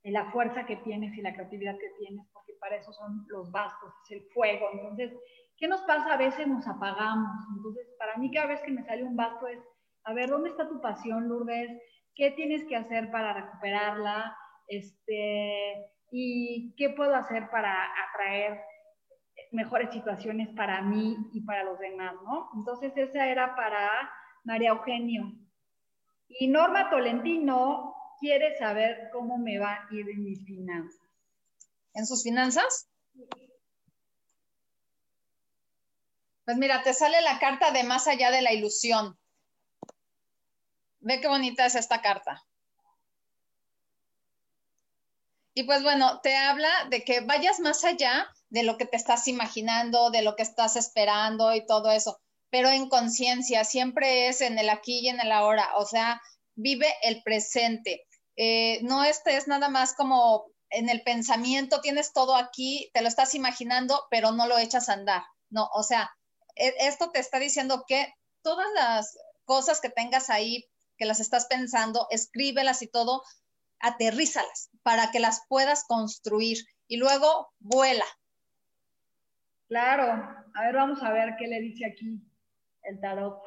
Speaker 1: la fuerza que tienes y la creatividad que tienes, porque para eso son los bastos, es el fuego. Entonces, ¿qué nos pasa? A veces nos apagamos. Entonces, para mí cada vez que me sale un basto es, a ver, ¿dónde está tu pasión, Lourdes? ¿Qué tienes que hacer para recuperarla? Este, ¿Y qué puedo hacer para atraer mejores situaciones para mí y para los demás, ¿no? Entonces, esa era para María Eugenio. Y Norma Tolentino quiere saber cómo me va a ir en mis finanzas.
Speaker 2: ¿En sus finanzas? Pues mira, te sale la carta de más allá de la ilusión. Ve qué bonita es esta carta. Y pues bueno, te habla de que vayas más allá de lo que te estás imaginando, de lo que estás esperando y todo eso pero en conciencia, siempre es en el aquí y en el ahora, o sea, vive el presente. Eh, no estés nada más como en el pensamiento, tienes todo aquí, te lo estás imaginando, pero no lo echas a andar. No, o sea, e, esto te está diciendo que todas las cosas que tengas ahí que las estás pensando, escríbelas y todo, aterrízalas para que las puedas construir y luego vuela.
Speaker 1: Claro, a ver, vamos a ver qué le dice aquí el tarot.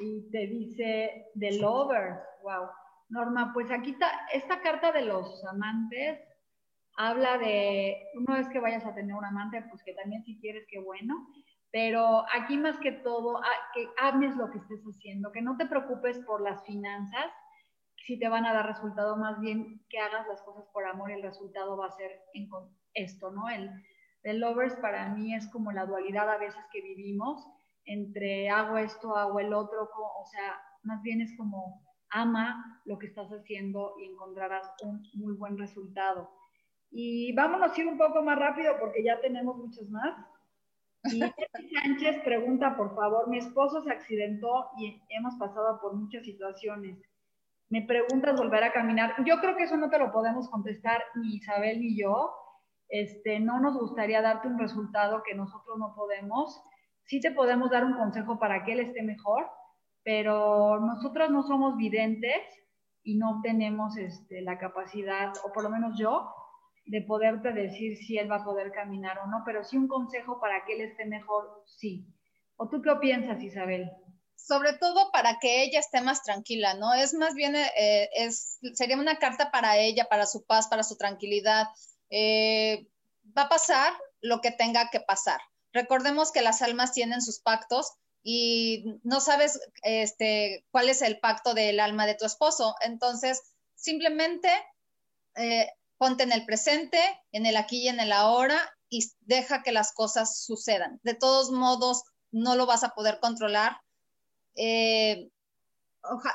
Speaker 1: Y te dice The Lovers, wow. Norma, pues aquí está, esta carta de los amantes habla de, no es que vayas a tener un amante, pues que también si quieres, qué bueno, pero aquí más que todo, que ames lo que estés haciendo, que no te preocupes por las finanzas, si te van a dar resultado, más bien que hagas las cosas por amor, el resultado va a ser en esto, ¿no? El, el lovers para mí es como la dualidad a veces que vivimos entre hago esto, hago el otro, o sea, más bien es como ama lo que estás haciendo y encontrarás un muy buen resultado. Y vámonos a ir un poco más rápido porque ya tenemos muchos más. Y Sánchez pregunta, por favor, mi esposo se accidentó y hemos pasado por muchas situaciones. Me preguntas volver a caminar. Yo creo que eso no te lo podemos contestar ni Isabel ni yo. Este, no nos gustaría darte un resultado que nosotros no podemos. Sí te podemos dar un consejo para que él esté mejor, pero nosotros no somos videntes y no tenemos este, la capacidad, o por lo menos yo, de poderte decir si él va a poder caminar o no, pero sí un consejo para que él esté mejor, sí. ¿O tú qué piensas, Isabel?
Speaker 2: Sobre todo para que ella esté más tranquila, ¿no? Es más bien, eh, es, sería una carta para ella, para su paz, para su tranquilidad. Eh, va a pasar lo que tenga que pasar. Recordemos que las almas tienen sus pactos y no sabes este, cuál es el pacto del alma de tu esposo. Entonces, simplemente eh, ponte en el presente, en el aquí y en el ahora y deja que las cosas sucedan. De todos modos, no lo vas a poder controlar. Eh,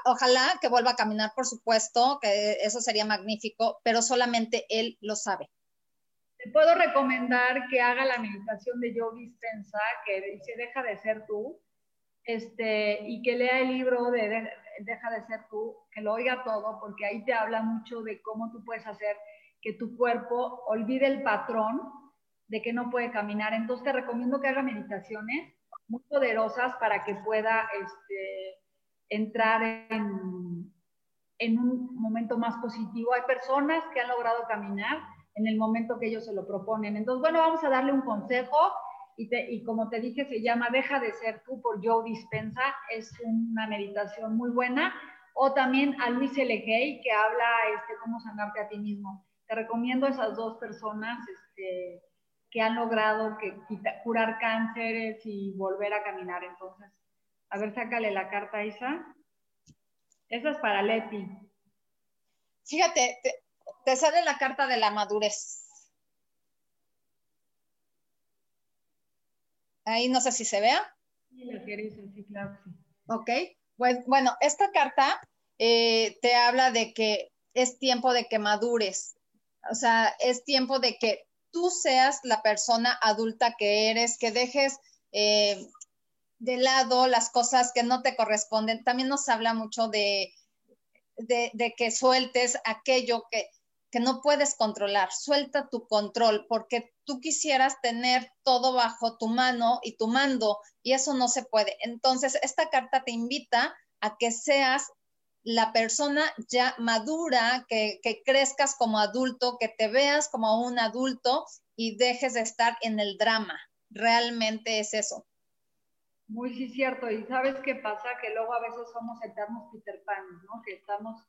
Speaker 2: ojalá que vuelva a caminar, por supuesto, que eso sería magnífico, pero solamente él lo sabe.
Speaker 1: Puedo recomendar que haga la meditación de Yogi Dispensa, que dice deja de ser tú, este, y que lea el libro de Deja de ser tú, que lo oiga todo, porque ahí te habla mucho de cómo tú puedes hacer que tu cuerpo olvide el patrón de que no puede caminar. Entonces te recomiendo que haga meditaciones muy poderosas para que pueda este, entrar en, en un momento más positivo. Hay personas que han logrado caminar en el momento que ellos se lo proponen. Entonces, bueno, vamos a darle un consejo y, y, como te dije, se llama Deja de ser tú por Joe Dispensa. Es una meditación muy buena. O también a Luis L. que habla este, cómo sanarte a ti mismo. Te recomiendo a esas dos personas este, que han logrado que, curar cánceres y volver a caminar. Entonces, a ver, sácale la carta, Isa. Esa es para Leti.
Speaker 2: Fíjate, te, sale la carta de la madurez. Ahí no sé si se vea.
Speaker 1: Sí, la sí, claro. Sí.
Speaker 2: Ok, pues bueno, esta carta eh, te habla de que es tiempo de que madures, o sea, es tiempo de que tú seas la persona adulta que eres, que dejes eh, de lado las cosas que no te corresponden. También nos habla mucho de, de, que sueltes aquello que, que no puedes controlar. Suelta tu control porque tú quisieras tener todo bajo tu mano y tu mando y eso no se puede. Entonces, esta carta te invita a que seas la persona ya madura, que, crezcas como adulto, que te veas como un adulto y dejes de estar en el drama. Realmente es eso.
Speaker 1: Muy sí, cierto. Y sabes qué pasa? Que luego a veces somos eternos Peter Pan, ¿no? Que estamos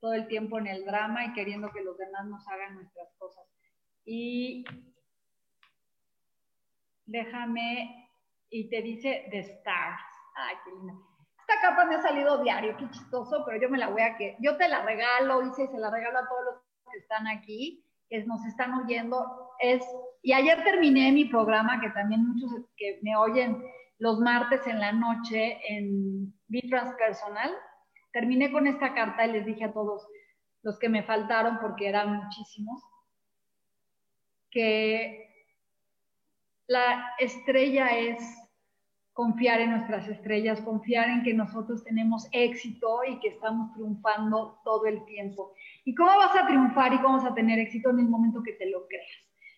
Speaker 1: todo el tiempo en el drama y queriendo que los demás nos hagan nuestras cosas. Y déjame, y te dice The Stars. Ay, qué lindo esta capa me ha salido diario, qué chistoso, pero yo me la voy a que, yo te la regalo, hice se la regalo a todos los que están aquí, que nos están oyendo. Es, y ayer terminé mi programa, que también muchos que me oyen los martes en la noche en Trans Personal, terminé con esta carta y les dije a todos los que me faltaron, porque eran muchísimos, que la estrella es confiar en nuestras estrellas, confiar en que nosotros tenemos éxito y que estamos triunfando todo el tiempo. ¿Y cómo vas a triunfar y cómo vas a tener éxito en el momento que te lo creas?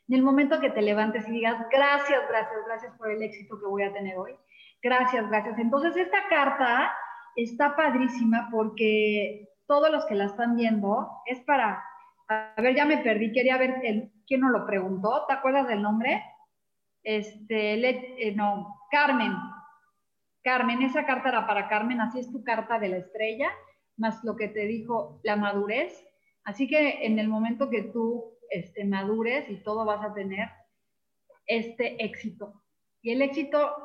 Speaker 1: En el momento que te levantes y digas, gracias, gracias, gracias por el éxito que voy a tener hoy. Gracias, gracias. Entonces, esta carta está padrísima porque todos los que la están viendo es para, a ver, ya me perdí, quería ver el, quién nos lo preguntó, ¿te acuerdas del nombre? Este, eh, no, Carmen. Carmen, esa carta era para Carmen, así es tu carta de la estrella, más lo que te dijo la madurez. Así que en el momento que tú este, madures y todo vas a tener este éxito. Y el éxito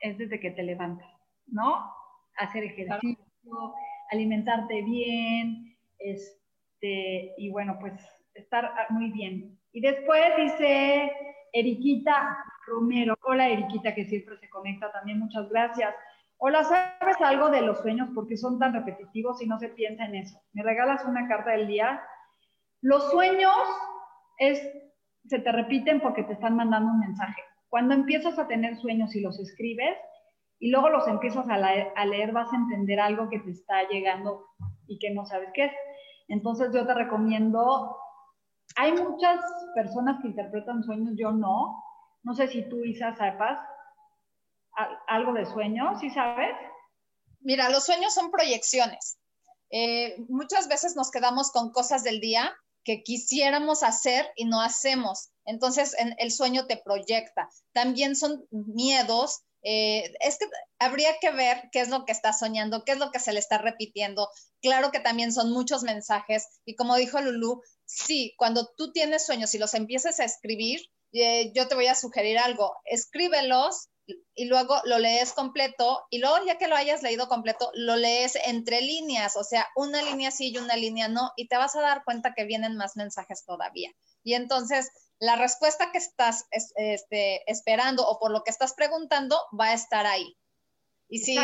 Speaker 1: es desde que te levantas, ¿no? Hacer ejercicio, alimentarte bien, este, y bueno, pues estar muy bien. Y después dice Eriquita Romero. Hola Eriquita, que siempre se conecta también, muchas gracias. Hola, ¿sabes algo de los sueños? Porque son tan repetitivos y no se piensa en eso. ¿Me regalas una carta del día? Los sueños es, se te repiten porque te están mandando un mensaje. Cuando empiezas a tener sueños y los escribes y luego los empiezas a leer, vas a entender algo que te está llegando y que no sabes qué es. Entonces yo te recomiendo, hay muchas personas que interpretan sueños, yo no. No sé si tú, Isa, sepas algo de sueños, ¿sí sabes?
Speaker 2: Mira, los sueños son proyecciones. Eh, muchas veces nos quedamos con cosas del día que quisiéramos hacer y no hacemos. Entonces, el sueño te proyecta. También son miedos. Eh, es que habría que ver qué es lo que está soñando, qué es lo que se le está repitiendo. Claro que también son muchos mensajes. Y como dijo Lulu, sí, cuando tú tienes sueños y los empiezas a escribir, eh, yo te voy a sugerir algo. Escríbelos y luego lo lees completo y luego ya que lo hayas leído completo, lo lees entre líneas, o sea, una línea sí y una línea no, y te vas a dar cuenta que vienen más mensajes todavía. Y entonces la respuesta que estás este, esperando o por lo que estás preguntando va a estar ahí. Y si,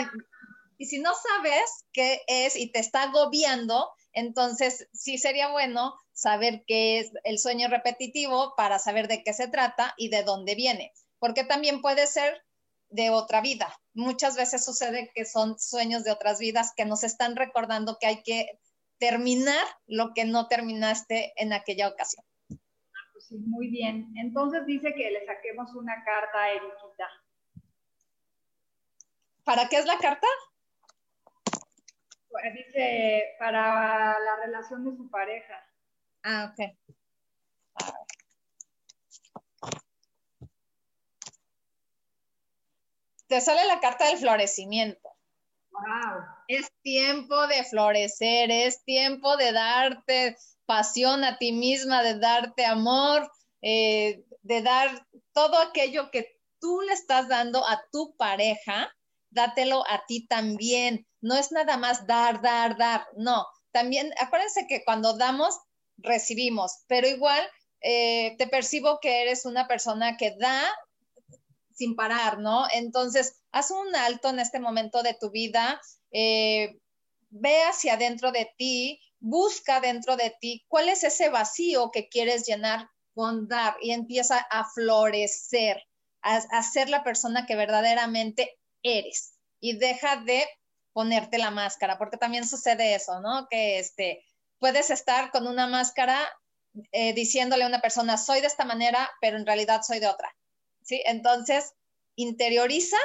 Speaker 2: y si no sabes qué es y te está agobiando, entonces sí sería bueno saber qué es el sueño repetitivo para saber de qué se trata y de dónde viene. Porque también puede ser de otra vida. Muchas veces sucede que son sueños de otras vidas que nos están recordando que hay que terminar lo que no terminaste en aquella ocasión.
Speaker 1: Sí, muy bien. Entonces dice que le saquemos una carta a Eriquita.
Speaker 2: ¿Para qué es la carta?
Speaker 1: Pues dice para la relación de su pareja.
Speaker 2: Ah, ok. te sale la carta del florecimiento. Es tiempo de florecer, es tiempo de darte pasión a ti misma, de darte amor, eh, de dar todo aquello que tú le estás dando a tu pareja, dátelo a ti también. No es nada más dar, dar, dar, no. También, acuérdense que cuando damos, recibimos, pero igual eh, te percibo que eres una persona que da sin parar, ¿no? Entonces, haz un alto en este momento de tu vida, eh, ve hacia adentro de ti, busca dentro de ti cuál es ese vacío que quieres llenar con dar y empieza a florecer, a, ser la persona que verdaderamente eres y deja de ponerte la máscara, porque también sucede eso, ¿no? Que este, puedes estar con una máscara eh, diciéndole a una persona, soy de esta manera, pero en realidad soy de otra. ¿Sí? Entonces, interioriza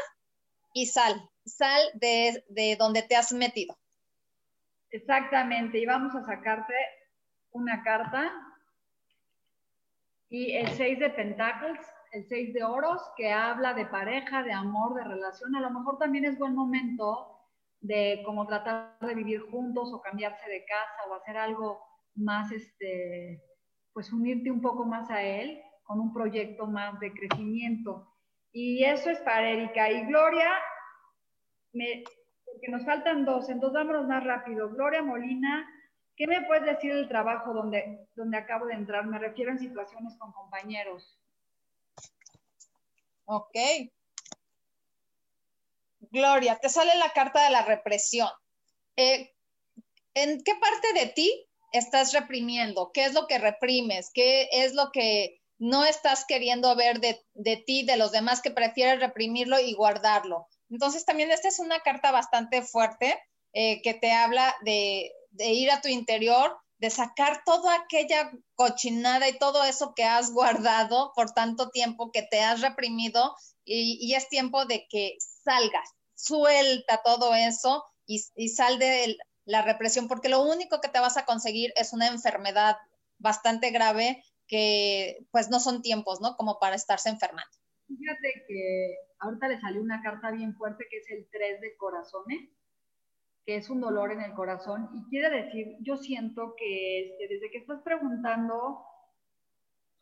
Speaker 2: y sal, sal de, de donde te has metido.
Speaker 1: Exactamente, y vamos a sacarte una carta y el 6 de pentáculos, el 6 de oros, que habla de pareja, de amor, de relación. A lo mejor también es buen momento de como tratar de vivir juntos o cambiarse de casa o hacer algo más, este, pues unirte un poco más a él con un proyecto más de crecimiento. Y eso es para Erika. Y Gloria, porque nos faltan dos, entonces vámonos más rápido. Gloria Molina, ¿qué me puedes decir del trabajo donde, donde acabo de entrar? Me refiero en situaciones con compañeros.
Speaker 2: Ok. Gloria, te sale la carta de la represión. Eh, ¿En qué parte de ti estás reprimiendo? ¿Qué es lo que reprimes? ¿Qué es lo que no estás queriendo ver de, ti, de los demás, que prefieres reprimirlo y guardarlo. Entonces también esta es una carta bastante fuerte eh, que te habla de, ir a tu interior, de sacar toda aquella cochinada y todo eso que has guardado por tanto tiempo, que te has reprimido y, y es tiempo de que salgas, suelta todo eso y, sal de la represión, porque lo único que te vas a conseguir es una enfermedad bastante grave que pues no son tiempos, ¿no? Como para estarse enfermando.
Speaker 1: Fíjate que ahorita le salió una carta bien fuerte que es el 3 de corazones, que es un dolor en el corazón y quiere decir, yo siento que este, desde que estás preguntando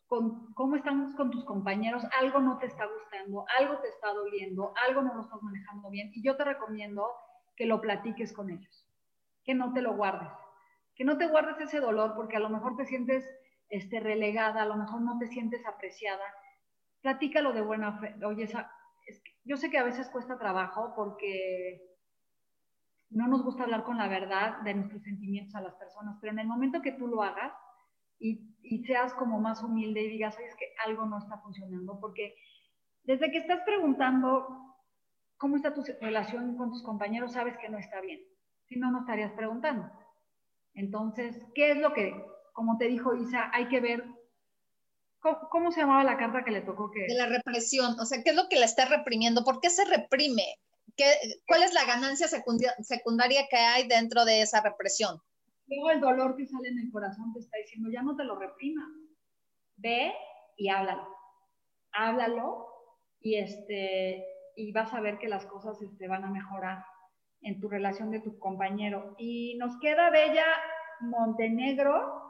Speaker 1: con, cómo estamos con tus compañeros, algo no te está gustando, algo te está doliendo, algo no lo estás manejando bien y yo te recomiendo que lo platiques con ellos, que no te lo guardes, que no te guardes ese dolor porque a lo mejor te sientes este, relegada, a lo mejor no te sientes apreciada. Platícalo de buena fe. Oye, yo sé que a veces cuesta trabajo porque no nos gusta hablar con la verdad de nuestros sentimientos a las personas, pero en el momento que tú lo hagas y, seas como más humilde y digas, oye, es que algo no está funcionando, porque desde que estás preguntando cómo está tu relación con tus compañeros, sabes que no está bien. Si no, no estarías preguntando. Entonces, ¿qué es lo que, como te dijo Isa, hay que ver ¿Cómo, se llamaba la carta que le tocó que?
Speaker 2: De la represión, o sea, ¿qué es lo que la está reprimiendo? ¿Por qué se reprime? ¿Cuál es la ganancia secundaria que hay dentro de esa represión?
Speaker 1: Luego el dolor que sale en el corazón te está diciendo, ya no te lo reprima. Ve y háblalo. Háblalo y, este, y vas a ver que las cosas este, van a mejorar en tu relación de tu compañero. Y nos queda Bella Montenegro.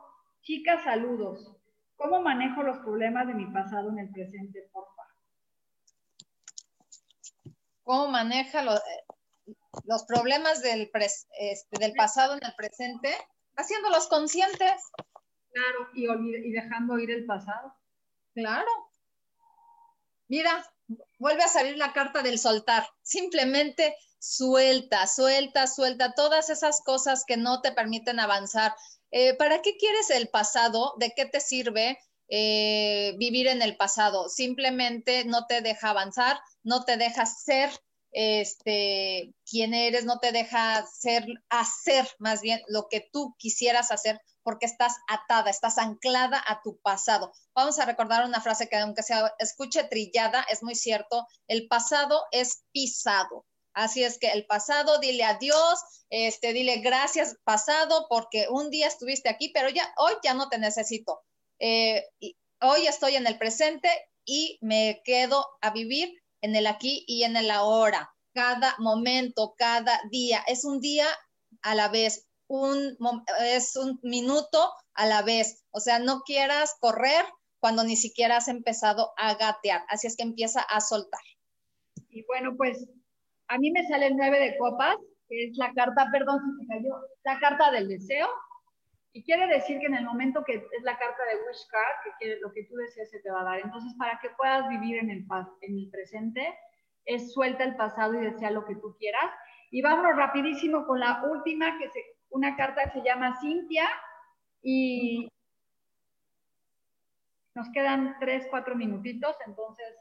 Speaker 1: Chicas, saludos. ¿Cómo manejo los problemas de mi pasado en el presente, porfa?
Speaker 2: cómo maneja eh, los problemas del, este, del pasado en el presente, haciéndolos conscientes.
Speaker 1: Claro, y, y dejando ir el pasado.
Speaker 2: Claro. Mira, vuelve a salir la carta del soltar. Simplemente suelta, suelta, suelta todas esas cosas que no te permiten avanzar. Eh, ¿Para qué quieres el pasado? ¿De qué te sirve eh, vivir en el pasado? Simplemente no te deja avanzar, no te deja ser este, eres, no te deja ser, hacer más bien lo que tú quisieras hacer porque estás atada, estás anclada a tu pasado. Vamos a recordar una frase que aunque se escuche trillada, es muy cierto, el pasado es pisado. Así es que el pasado, dile adiós, este, dile gracias pasado porque un día estuviste aquí, pero ya hoy ya no te necesito. Eh, hoy estoy en el presente y me quedo a vivir en el aquí y en el ahora. Cada momento, cada día, es un día a la vez, un, es un minuto a la vez. O sea, no quieras correr cuando ni siquiera has empezado a gatear. Así es que empieza a soltar.
Speaker 1: Y bueno, pues a mí me sale el 9 de copas, que es la carta, perdón si se cayó, la carta del deseo. Y quiere decir que en el momento que es la carta de Wish Card, que lo que tú deseas se te va a dar. Entonces, para que puedas vivir en el, en el presente, es suelta el pasado y desea lo que tú quieras. Y vámonos rapidísimo con la última, que es una carta que se llama Cintia. Y nos quedan tres, cuatro minutitos, entonces.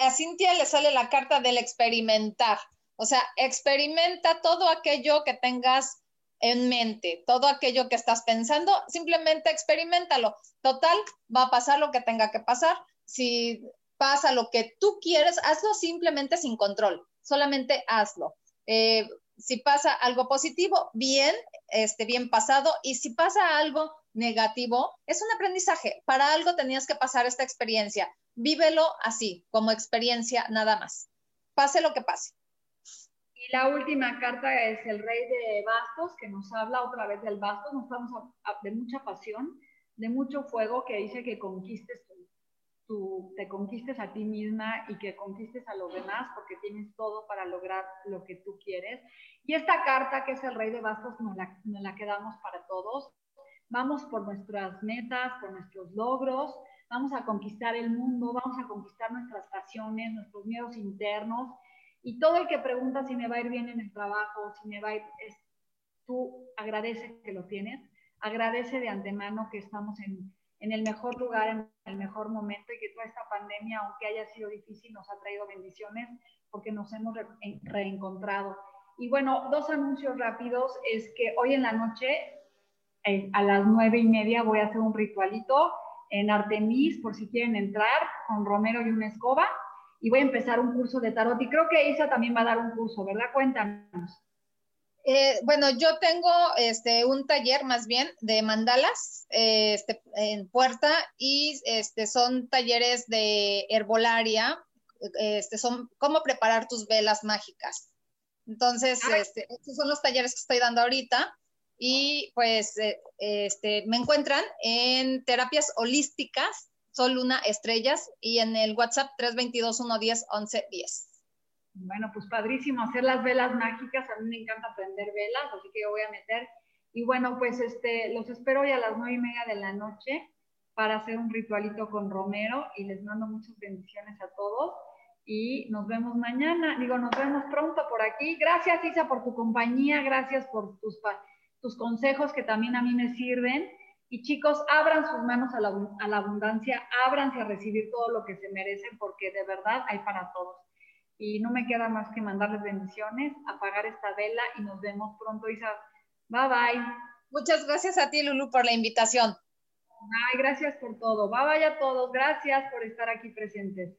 Speaker 2: A Cintia le sale la carta del experimentar. O sea, experimenta todo aquello que tengas en mente, todo aquello que estás pensando, simplemente experimentalo. Total, va a pasar lo que tenga que pasar. Si pasa lo que tú quieres, hazlo simplemente sin control, solamente hazlo. Eh, si pasa algo positivo, bien, este, bien pasado, y si pasa algo negativo, es un aprendizaje. Para algo tenías que pasar esta experiencia. Vívelo así, como experiencia nada más. Pase lo que pase.
Speaker 1: Y la última carta es el rey de bastos, que nos habla otra vez del bastos, nos vamos de mucha pasión, de mucho fuego, que dice que conquistes tu, te conquistes a ti misma y que conquistes a los demás, porque tienes todo para lograr lo que tú quieres. Y esta carta, que es el rey de bastos, nos la, nos la quedamos para todos. Vamos por nuestras metas, por nuestros logros, vamos a conquistar el mundo, vamos a conquistar nuestras pasiones, nuestros miedos internos y todo el que pregunta si me va a ir bien en el trabajo, si me va a ir, es, tú agradece que lo tienes, agradece de antemano que estamos en, en el mejor lugar, en el mejor momento y que toda esta pandemia, aunque haya sido difícil, nos ha traído bendiciones porque nos hemos reencontrado. Y bueno, dos anuncios rápidos es que hoy en la noche, eh, a las nueve y media, voy a hacer un ritualito en Artemis, por si quieren entrar, con Romero y una escoba y voy a empezar un curso de tarot. Y creo que Isa también va a dar un curso, ¿verdad? Cuéntanos.
Speaker 2: Eh, bueno, yo tengo este un taller más bien de mandalas eh, este, en Puerta y este son talleres de herbolaria, este son cómo preparar tus velas mágicas. Entonces, este, estos son los talleres que estoy dando ahorita y pues eh, este, me encuentran en terapias holísticas, Sol Luna Estrellas y en el WhatsApp 322 110 1110.
Speaker 1: Bueno, pues padrísimo hacer las velas mágicas. A mí me encanta aprender velas, así que yo voy a meter. Y bueno, pues este, los espero hoy a las nueve y media de la noche para hacer un ritualito con Romero y les mando muchas bendiciones a todos y nos vemos mañana. Digo, nos vemos pronto por aquí. Gracias, Isa, por tu compañía. Gracias por tus, tus consejos que también a mí me sirven. Y chicos, abran sus manos a la, a la abundancia, ábranse a recibir todo lo que se merecen porque de verdad hay para todos y no me queda más que mandarles bendiciones, apagar esta vela y nos vemos pronto, Isa. Bye bye.
Speaker 2: Muchas gracias a ti, Lulu, por la invitación.
Speaker 1: Ay, gracias por todo. Bye bye a todos. Gracias por estar aquí presentes.